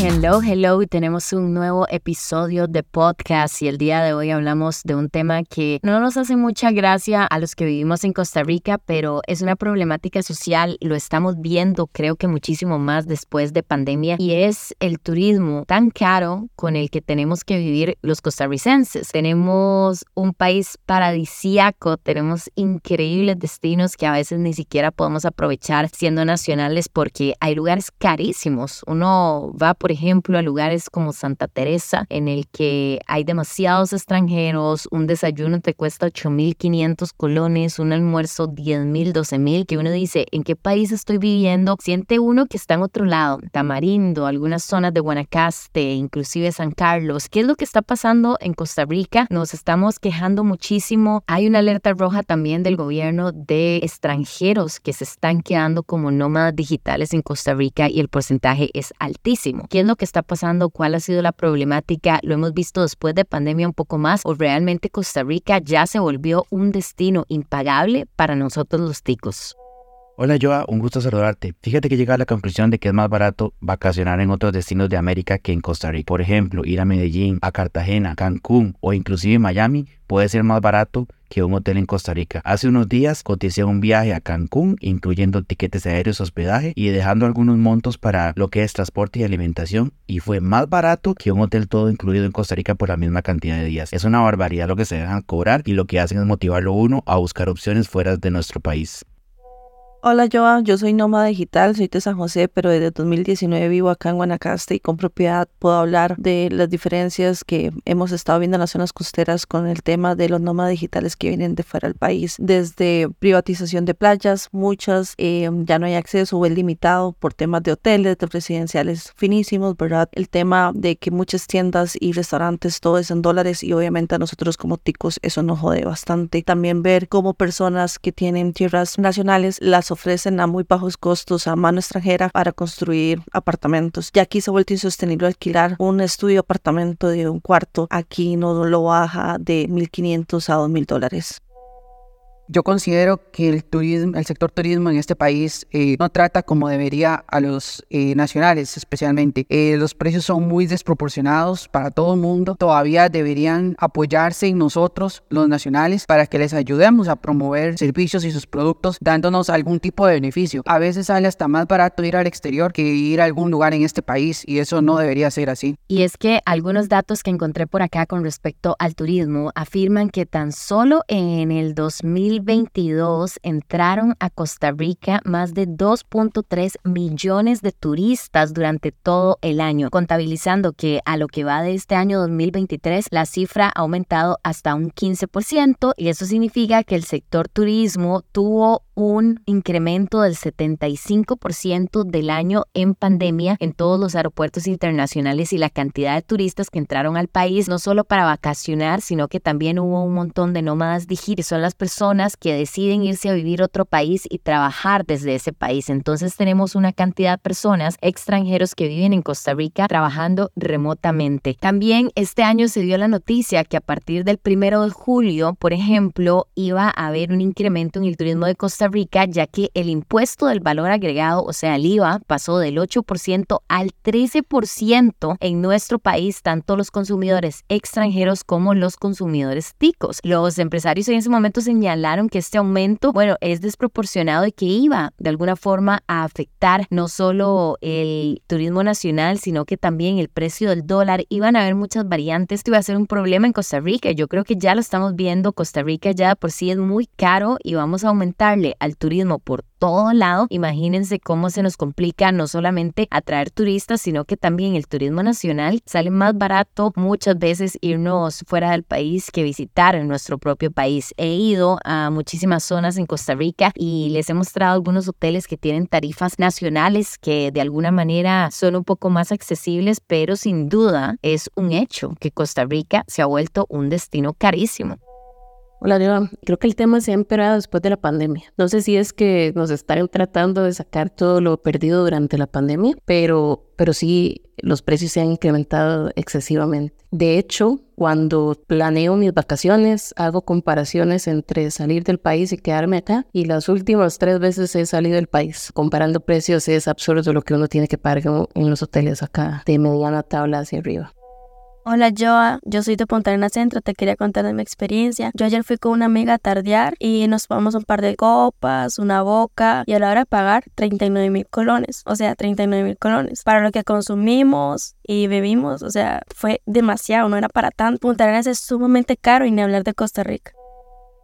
Hello, hello, tenemos un nuevo episodio de podcast y el día de hoy hablamos de un tema que no nos hace mucha gracia a los que vivimos en Costa Rica, pero es una problemática social, lo estamos viendo creo que muchísimo más después de pandemia y es el turismo tan caro con el que tenemos que vivir los costarricenses. Tenemos un país paradisíaco, tenemos increíbles destinos que a veces ni siquiera podemos aprovechar siendo nacionales porque hay lugares carísimos. Uno va por por ejemplo, a lugares como Santa Teresa, en el que hay demasiados extranjeros, un desayuno te cuesta 8.500 colones, un almuerzo 10.000, 12.000, que uno dice, ¿en qué país estoy viviendo? Siente uno que está en otro lado, Tamarindo, algunas zonas de Guanacaste, inclusive San Carlos. ¿Qué es lo que está pasando en Costa Rica? Nos estamos quejando muchísimo. Hay una alerta roja también del gobierno de extranjeros que se están quedando como nómadas digitales en Costa Rica y el porcentaje es altísimo qué es lo que está pasando, cuál ha sido la problemática, lo hemos visto después de pandemia un poco más o realmente Costa Rica ya se volvió un destino impagable para nosotros los ticos. Hola Joa, un gusto saludarte. Fíjate que llega a la conclusión de que es más barato vacacionar en otros destinos de América que en Costa Rica. Por ejemplo, ir a Medellín, a Cartagena, Cancún o inclusive Miami puede ser más barato que un hotel en Costa Rica. Hace unos días coticé un viaje a Cancún, incluyendo tiquetes aéreos, hospedaje y dejando algunos montos para lo que es transporte y alimentación y fue más barato que un hotel todo incluido en Costa Rica por la misma cantidad de días. Es una barbaridad lo que se dejan cobrar y lo que hacen es motivarlo uno a buscar opciones fuera de nuestro país. Hola Joa, yo soy nómada digital, soy de San José, pero desde 2019 vivo acá en Guanacaste y con propiedad puedo hablar de las diferencias que hemos estado viendo en las zonas costeras con el tema de los nómadas digitales que vienen de fuera del país. Desde privatización de playas, muchas eh, ya no hay acceso o es limitado por temas de hoteles, de residenciales finísimos, ¿verdad? El tema de que muchas tiendas y restaurantes todo es en dólares y obviamente a nosotros como ticos eso nos jode bastante. También ver cómo personas que tienen tierras nacionales las ofrecen a muy bajos costos a mano extranjera para construir apartamentos. Y aquí se ha vuelto insostenible alquilar un estudio apartamento de un cuarto. Aquí no lo baja de 1.500 a 2.000 dólares. Yo considero que el turismo, el sector turismo en este país eh, no trata como debería a los eh, nacionales, especialmente. Eh, los precios son muy desproporcionados para todo el mundo. Todavía deberían apoyarse en nosotros, los nacionales, para que les ayudemos a promover servicios y sus productos, dándonos algún tipo de beneficio. A veces sale hasta más barato ir al exterior que ir a algún lugar en este país y eso no debería ser así. Y es que algunos datos que encontré por acá con respecto al turismo afirman que tan solo en el 2000 2022 entraron a Costa Rica más de 2.3 millones de turistas durante todo el año, contabilizando que a lo que va de este año 2023 la cifra ha aumentado hasta un 15% y eso significa que el sector turismo tuvo un incremento del 75% del año en pandemia en todos los aeropuertos internacionales y la cantidad de turistas que entraron al país, no solo para vacacionar, sino que también hubo un montón de nómadas digitales. Son las personas que deciden irse a vivir a otro país y trabajar desde ese país. Entonces tenemos una cantidad de personas extranjeros que viven en Costa Rica trabajando remotamente. También este año se dio la noticia que a partir del primero de julio, por ejemplo, iba a haber un incremento en el turismo de Costa Rica, ya que el impuesto del valor agregado, o sea, el IVA, pasó del 8% al 13% en nuestro país, tanto los consumidores extranjeros como los consumidores ticos. Los empresarios en ese momento señalaron que este aumento, bueno, es desproporcionado y que iba de alguna forma a afectar no solo el turismo nacional, sino que también el precio del dólar. Iban a haber muchas variantes. Esto iba a ser un problema en Costa Rica. Yo creo que ya lo estamos viendo. Costa Rica ya por sí es muy caro y vamos a aumentarle al turismo por todo lado. Imagínense cómo se nos complica no solamente atraer turistas, sino que también el turismo nacional sale más barato muchas veces irnos fuera del país que visitar en nuestro propio país. He ido a muchísimas zonas en Costa Rica y les he mostrado algunos hoteles que tienen tarifas nacionales que de alguna manera son un poco más accesibles, pero sin duda es un hecho que Costa Rica se ha vuelto un destino carísimo. Hola, Diva. Creo que el tema se ha empeorado después de la pandemia. No sé si es que nos están tratando de sacar todo lo perdido durante la pandemia, pero, pero sí los precios se han incrementado excesivamente. De hecho, cuando planeo mis vacaciones, hago comparaciones entre salir del país y quedarme acá. Y las últimas tres veces he salido del país. Comparando precios es absurdo lo que uno tiene que pagar en los hoteles acá, de mediana tabla hacia arriba. Hola Joa, yo soy de Punta Arenas Centro, te quería contar de mi experiencia. Yo ayer fui con una amiga a tardear y nos tomamos un par de copas, una boca y a la hora de pagar 39 mil colones, o sea, 39 mil colones. Para lo que consumimos y bebimos, o sea, fue demasiado, no era para tanto. Punta Arenas es sumamente caro y ni hablar de Costa Rica.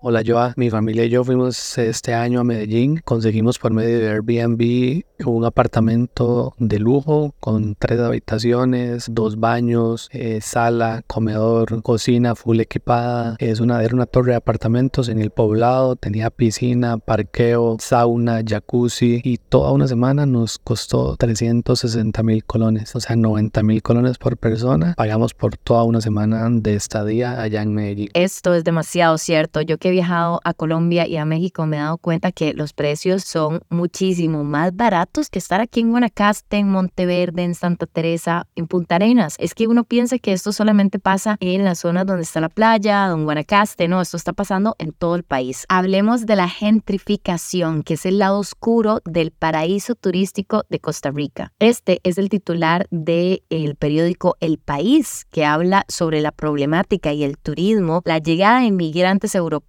Hola Joa, mi familia y yo fuimos este año a Medellín, conseguimos por medio de Airbnb un apartamento de lujo con tres habitaciones, dos baños, eh, sala, comedor, cocina full equipada. Es una, era una torre de apartamentos en el poblado, tenía piscina, parqueo, sauna, jacuzzi y toda una semana nos costó 360 mil colones, o sea 90 mil colones por persona. Pagamos por toda una semana de estadía allá en Medellín. Esto es demasiado cierto. Yo que he viajado a Colombia y a México me he dado cuenta que los precios son muchísimo más baratos que estar aquí en Guanacaste, en Monteverde, en Santa Teresa, en Punta Arenas. Es que uno piensa que esto solamente pasa en las zonas donde está la playa, en Guanacaste. No, esto está pasando en todo el país. Hablemos de la gentrificación, que es el lado oscuro del paraíso turístico de Costa Rica. Este es el titular del el periódico El País, que habla sobre la problemática y el turismo, la llegada de inmigrantes europeos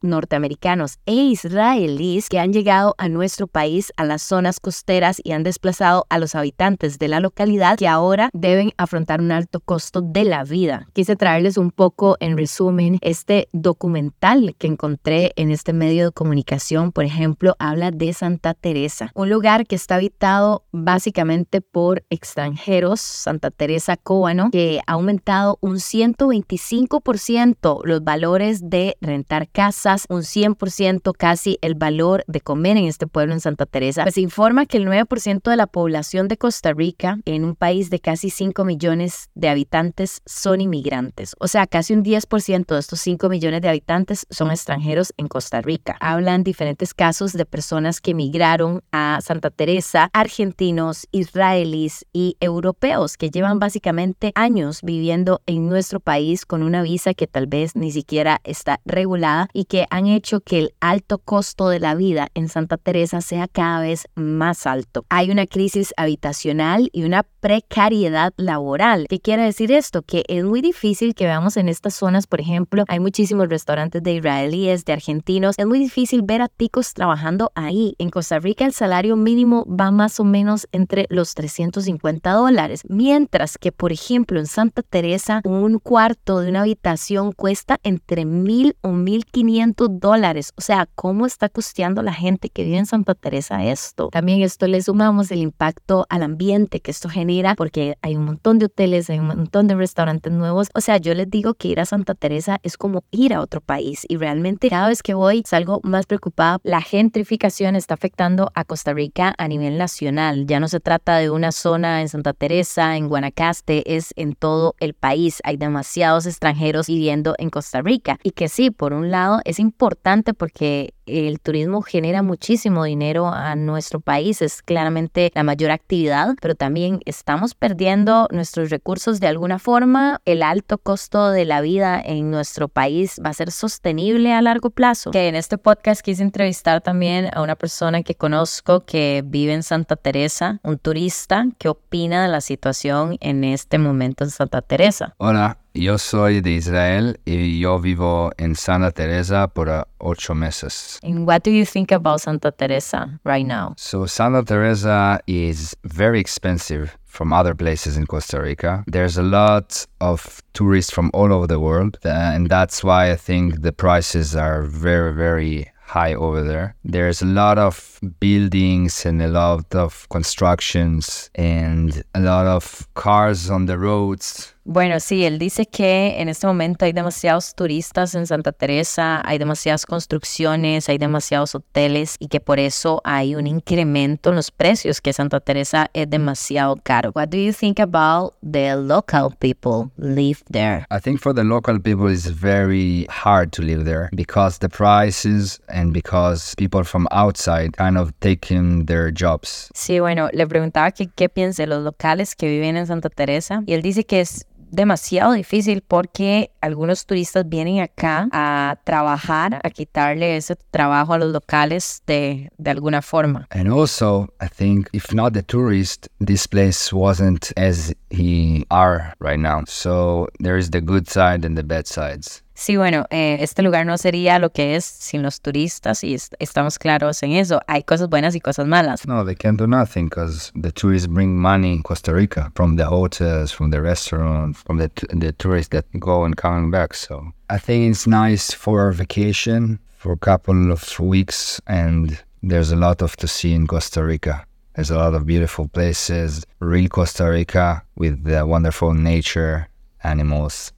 norteamericanos e israelíes que han llegado a nuestro país a las zonas costeras y han desplazado a los habitantes de la localidad que ahora deben afrontar un alto costo de la vida. Quise traerles un poco en resumen este documental que encontré en este medio de comunicación, por ejemplo, habla de Santa Teresa, un lugar que está habitado básicamente por extranjeros, Santa Teresa Cóbano, que ha aumentado un 125% los valores de rentar casas, un 100% casi el valor de comer en este pueblo en Santa Teresa. Pues informa que el 9% de la población de Costa Rica, en un país de casi 5 millones de habitantes, son inmigrantes. O sea, casi un 10% de estos 5 millones de habitantes son extranjeros en Costa Rica. Hablan diferentes casos de personas que emigraron a Santa Teresa, argentinos, israelíes y europeos que llevan básicamente años viviendo en nuestro país con una visa que tal vez ni siquiera está regulada y que han hecho que el alto costo de la vida en Santa Teresa sea cada vez más alto. Hay una crisis habitacional y una precariedad laboral. ¿Qué quiere decir esto? Que es muy difícil que veamos en estas zonas, por ejemplo, hay muchísimos restaurantes de israelíes, de argentinos. Es muy difícil ver a ticos trabajando ahí. En Costa Rica el salario mínimo va más o menos entre los 350 dólares, mientras que, por ejemplo, en Santa Teresa un cuarto de una habitación cuesta entre mil o mil 1.500 dólares. O sea, ¿cómo está costeando la gente que vive en Santa Teresa esto? También esto le sumamos el impacto al ambiente que esto genera porque hay un montón de hoteles, hay un montón de restaurantes nuevos. O sea, yo les digo que ir a Santa Teresa es como ir a otro país y realmente cada vez que voy salgo más preocupada. La gentrificación está afectando a Costa Rica a nivel nacional. Ya no se trata de una zona en Santa Teresa, en Guanacaste, es en todo el país. Hay demasiados extranjeros viviendo en Costa Rica y que sí, por un lado es importante porque el turismo genera muchísimo dinero a nuestro país, es claramente la mayor actividad, pero también estamos perdiendo nuestros recursos de alguna forma. El alto costo de la vida en nuestro país va a ser sostenible a largo plazo. Que en este podcast quise entrevistar también a una persona que conozco que vive en Santa Teresa, un turista que opina de la situación en este momento en Santa Teresa. Hola, yo soy de Israel y yo vivo en Santa Teresa por uh, ocho meses. And what do you think about Santa Teresa right now? So Santa Teresa is very expensive from other places in Costa Rica. There's a lot of tourists from all over the world, uh, and that's why I think the prices are very, very high over there. There's a lot of buildings and a lot of constructions and a lot of cars on the roads Bueno, sí, él dice que en este momento hay demasiados turistas en Santa Teresa, hay demasiadas construcciones, hay demasiados hoteles y que por eso hay un incremento en los precios, que Santa Teresa es demasiado caro. What do you think about the local people live there? I think for the local people it's very hard to live there because the prices and because people from outside kind of taking their jobs. Sí, bueno, le preguntaba que qué piensa de los locales que viven en Santa Teresa y él dice que es demasiado difícil porque algunos turistas vienen acá a trabajar, a quitarle ese trabajo a los locales de, de alguna forma. And also, I think if not the tourist, this place wasn't as he are right now. So there is the good side and the bad sides. Sí, bueno, eh, este lugar no sería lo que es sin los turistas y est estamos claros en eso. Hay cosas buenas y cosas malas. No, they can't do nothing because the tourists bring money in Costa Rica from the hotels, from the restaurants, from the, the tourists that go and coming back. So I think it's nice for vacation for a couple of weeks and there's a lot of to see in Costa Rica. There's a lot of beautiful places, real Costa Rica with the wonderful nature, animals,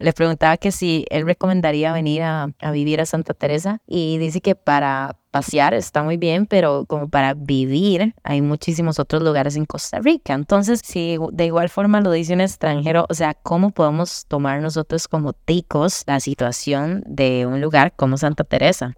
Le preguntaba que si él recomendaría venir a, a, vivir a Santa Teresa y dice que para pasear está muy bien, pero como para vivir hay muchísimos otros lugares en Costa Rica. Entonces, si de igual forma lo dice un extranjero, o sea, ¿cómo podemos tomar nosotros como ticos la situación de un lugar como Santa Teresa?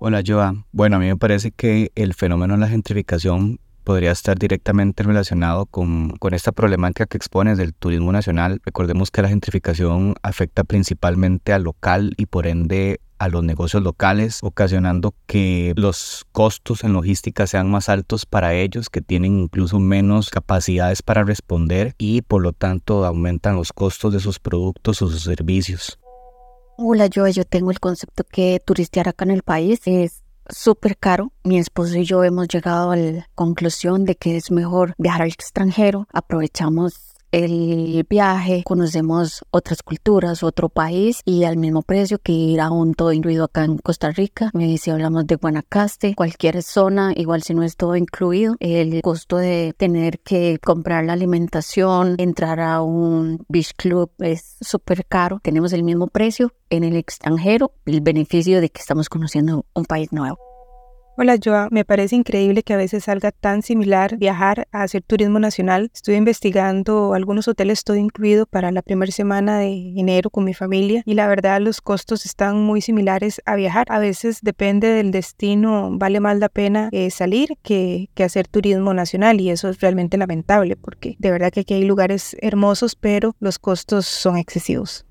Hola, Joa. Bueno, a mí me parece que el fenómeno de la gentrificación podría estar directamente relacionado con, con, esta problemática que expones del turismo nacional. Recordemos que la gentrificación afecta principalmente al local y por ende a los negocios locales, ocasionando que los costos en logística sean más altos para ellos, que tienen incluso menos capacidades para responder y por lo tanto aumentan los costos de sus productos o sus servicios. Hola, yo, yo tengo el concepto que turistear acá en el país es súper caro. Mi esposo y yo hemos llegado a la conclusión de que es mejor viajar al extranjero. Aprovechamos el viaje, conocemos otras culturas, otro país y al mismo precio que ir a un todo incluido acá en Costa Rica. Si hablamos de Guanacaste, cualquier zona, igual si no es todo incluido, el costo de tener que comprar la alimentación, entrar a un beach club es súper caro. Tenemos el mismo precio en el extranjero, el beneficio de que estamos conociendo un país nuevo. Hola Joa, me parece increíble que a veces salga tan similar viajar a hacer turismo nacional. Estuve investigando algunos hoteles todo incluido para la primera semana de enero con mi familia y la verdad los costos están muy similares a viajar. A veces depende del destino, vale más la pena eh, salir que, que hacer turismo nacional y eso es realmente lamentable porque de verdad que aquí hay lugares hermosos pero los costos son excesivos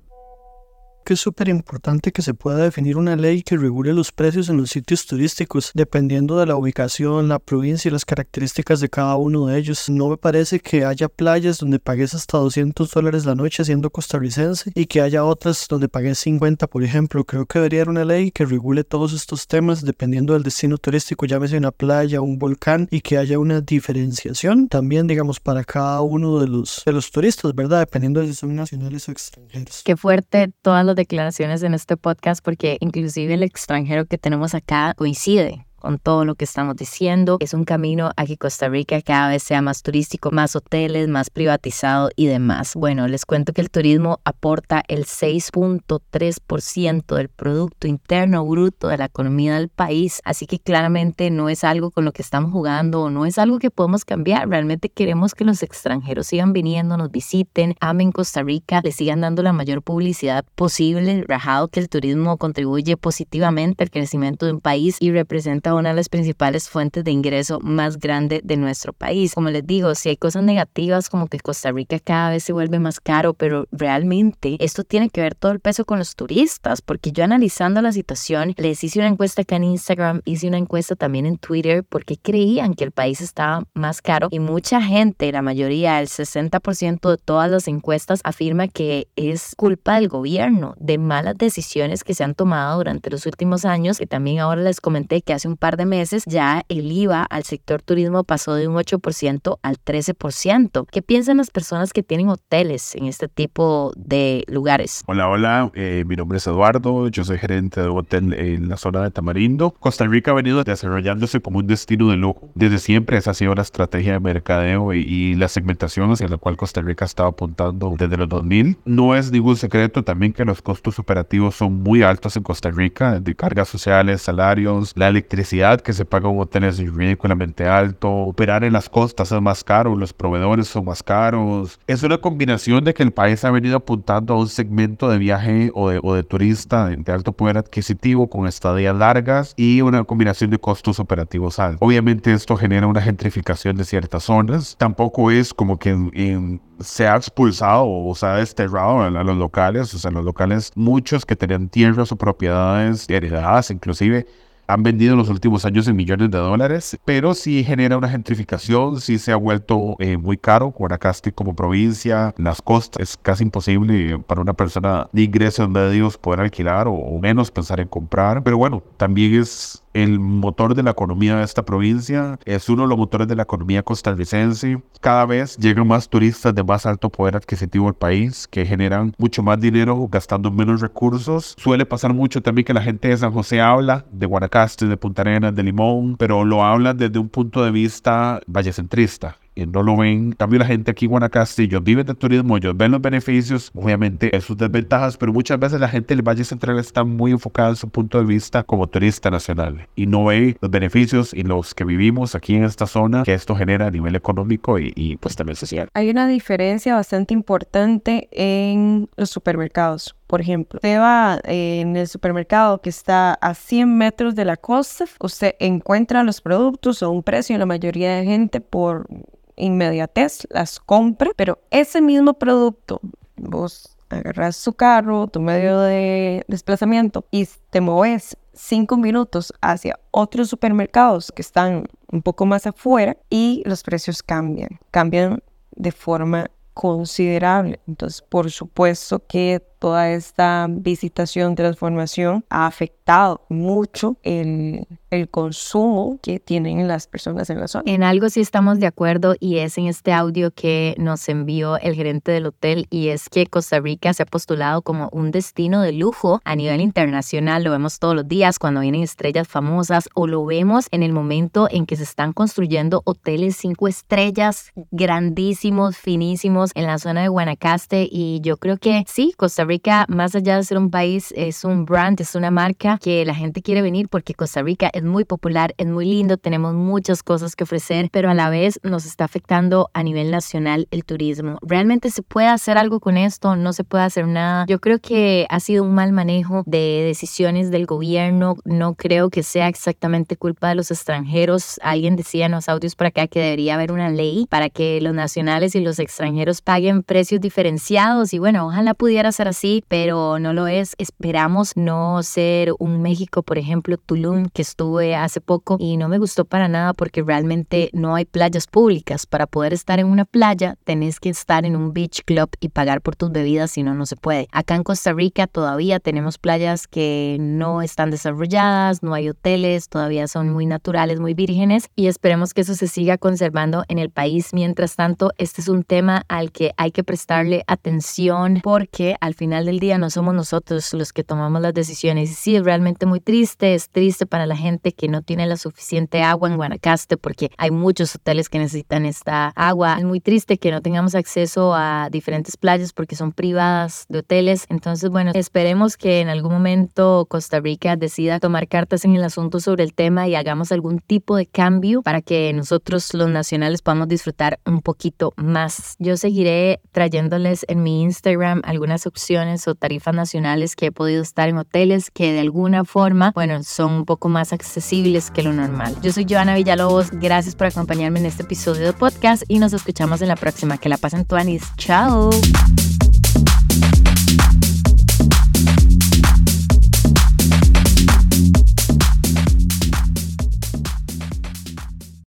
que es súper importante que se pueda definir una ley que regule los precios en los sitios turísticos, dependiendo de la ubicación, la provincia y las características de cada uno de ellos. No me parece que haya playas donde pagues hasta 200 dólares la noche siendo costarricense y que haya otras donde pagues 50, por ejemplo. Creo que debería haber una ley que regule todos estos temas dependiendo del destino turístico, llámese una playa, un volcán y que haya una diferenciación también, digamos, para cada uno de los, de los turistas, ¿verdad? Dependiendo de si son nacionales o extranjeros. Qué fuerte todas las declaraciones en este podcast porque inclusive el extranjero que tenemos acá coincide con todo lo que estamos diciendo. Es un camino a que Costa Rica cada vez sea más turístico, más hoteles, más privatizado y demás. Bueno, les cuento que el turismo aporta el 6.3% del Producto Interno Bruto de la economía del país, así que claramente no es algo con lo que estamos jugando o no es algo que podemos cambiar. Realmente queremos que los extranjeros sigan viniendo, nos visiten, amen Costa Rica, le sigan dando la mayor publicidad posible, rajado que el turismo contribuye positivamente al crecimiento de un país y representa una de las principales fuentes de ingreso más grande de nuestro país. Como les digo, si hay cosas negativas como que Costa Rica cada vez se vuelve más caro, pero realmente esto tiene que ver todo el peso con los turistas, porque yo analizando la situación, les hice una encuesta acá en Instagram, hice una encuesta también en Twitter, porque creían que el país estaba más caro y mucha gente, la mayoría, el 60% de todas las encuestas afirma que es culpa del gobierno, de malas decisiones que se han tomado durante los últimos años, y también ahora les comenté que hace un par de meses, ya el IVA al sector turismo pasó de un 8% al 13%. ¿Qué piensan las personas que tienen hoteles en este tipo de lugares? Hola, hola, eh, mi nombre es Eduardo, yo soy gerente de un hotel en la zona de Tamarindo. Costa Rica ha venido desarrollándose como un destino de lujo. Desde siempre esa ha sido la estrategia de mercadeo y, y la segmentación hacia la cual Costa Rica estaba apuntando desde los 2000. No es ningún secreto también que los costos operativos son muy altos en Costa Rica, de cargas sociales, salarios, la electricidad que se paga en un hotel es ridículamente alto, operar en las costas es más caro, los proveedores son más caros. Es una combinación de que el país ha venido apuntando a un segmento de viaje o de, o de turista de alto poder adquisitivo con estadías largas y una combinación de costos operativos altos. Obviamente esto genera una gentrificación de ciertas zonas. Tampoco es como que en se ha expulsado o se ha desterrado a, los locales, o sea, los locales, muchos que tenían tierras o propiedades heredadas, inclusive han vendido en los últimos años en millones de dólares, pero sí genera una gentrificación, sí se ha vuelto eh, muy caro. Guanacaste como provincia, las costas, es casi imposible para una persona de ingresos medios poder alquilar o, o menos pensar en comprar. Pero bueno, también es el motor de la economía de esta provincia, es uno de los motores de la economía costarricense. Cada vez llegan más turistas de más alto poder adquisitivo al país que generan mucho más dinero gastando menos recursos. Suele pasar mucho también que la gente de San José habla de Guanacaste, de Punta Arenas, de Limón, pero lo hablan desde un punto de vista vallecentrista no lo ven. También la gente aquí en Guanacaste, ellos viven de turismo, ellos ven los beneficios, obviamente es sus desventajas, pero muchas veces la gente del Valle Central está muy enfocada en su punto de vista como turista nacional y no ve los beneficios y los que vivimos aquí en esta zona que esto genera a nivel económico y, pues también social. Hay una diferencia bastante importante en los supermercados. Por ejemplo, usted va en el supermercado que está a 100 metros de la costa, usted encuentra los productos a un precio en la mayoría de gente por inmediatez las compre, pero ese mismo producto, vos agarras su carro, tu medio de desplazamiento y te mueves cinco minutos hacia otros supermercados que están un poco más afuera y los precios cambian, cambian de forma considerable. Entonces, por supuesto que toda esta visitación, transformación ha afectado mucho el, el, consumo que tienen las personas en la zona. En algo sí estamos de acuerdo y es en este audio que nos envió el gerente del hotel y es que Costa Rica se ha postulado como un destino de lujo a nivel internacional. Lo vemos todos los días cuando vienen estrellas famosas o lo vemos en el momento en que se están construyendo hoteles cinco estrellas grandísimos, finísimos en la zona de Guanacaste y yo creo que sí, Costa Rica Rica, más allá de ser un país, es un brand, es una marca que la gente quiere venir porque Costa Rica es muy popular, es muy lindo, tenemos muchas cosas que ofrecer, pero a la vez nos está afectando a nivel nacional el turismo. ¿Realmente se puede hacer algo con esto? No se puede hacer nada. Yo creo que ha sido un mal manejo de decisiones del gobierno. No creo que sea exactamente culpa de los extranjeros. Alguien decía en los audios para acá que debería haber una ley para que los nacionales y los extranjeros paguen precios diferenciados y bueno, ojalá pudiera ser así sí, pero no lo es. Esperamos no ser un México, por ejemplo, Tulum, que estuve hace poco y no me gustó para nada porque realmente no hay playas públicas. Para poder estar en una playa, tenés que estar en un beach club y pagar por tus bebidas, si no, no se puede. Acá en Costa Rica todavía tenemos playas que no están desarrolladas, no hay hoteles, todavía son muy naturales, muy vírgenes y esperemos que eso se siga conservando en el país. Mientras tanto, este es un tema al que hay que prestarle atención porque al final final del día no somos nosotros los que tomamos las decisiones. Y sí, es realmente muy triste, es triste para la gente que no tiene la suficiente agua en Guanacaste porque hay muchos hoteles que necesitan esta agua. Es muy triste que no tengamos acceso a diferentes playas porque son privadas de hoteles. Entonces, bueno, esperemos que en algún momento Costa Rica decida tomar cartas en el asunto sobre el tema y hagamos algún tipo de cambio para que nosotros los nacionales podamos disfrutar un poquito más. Yo seguiré trayéndoles en mi Instagram algunas opciones o tarifas nacionales que he podido estar en hoteles que de alguna forma, bueno, son un poco más accesibles que lo normal. Yo soy Joana Villalobos, gracias por acompañarme en este episodio de podcast y nos escuchamos en la próxima. Que la pasen tuanis. Chao.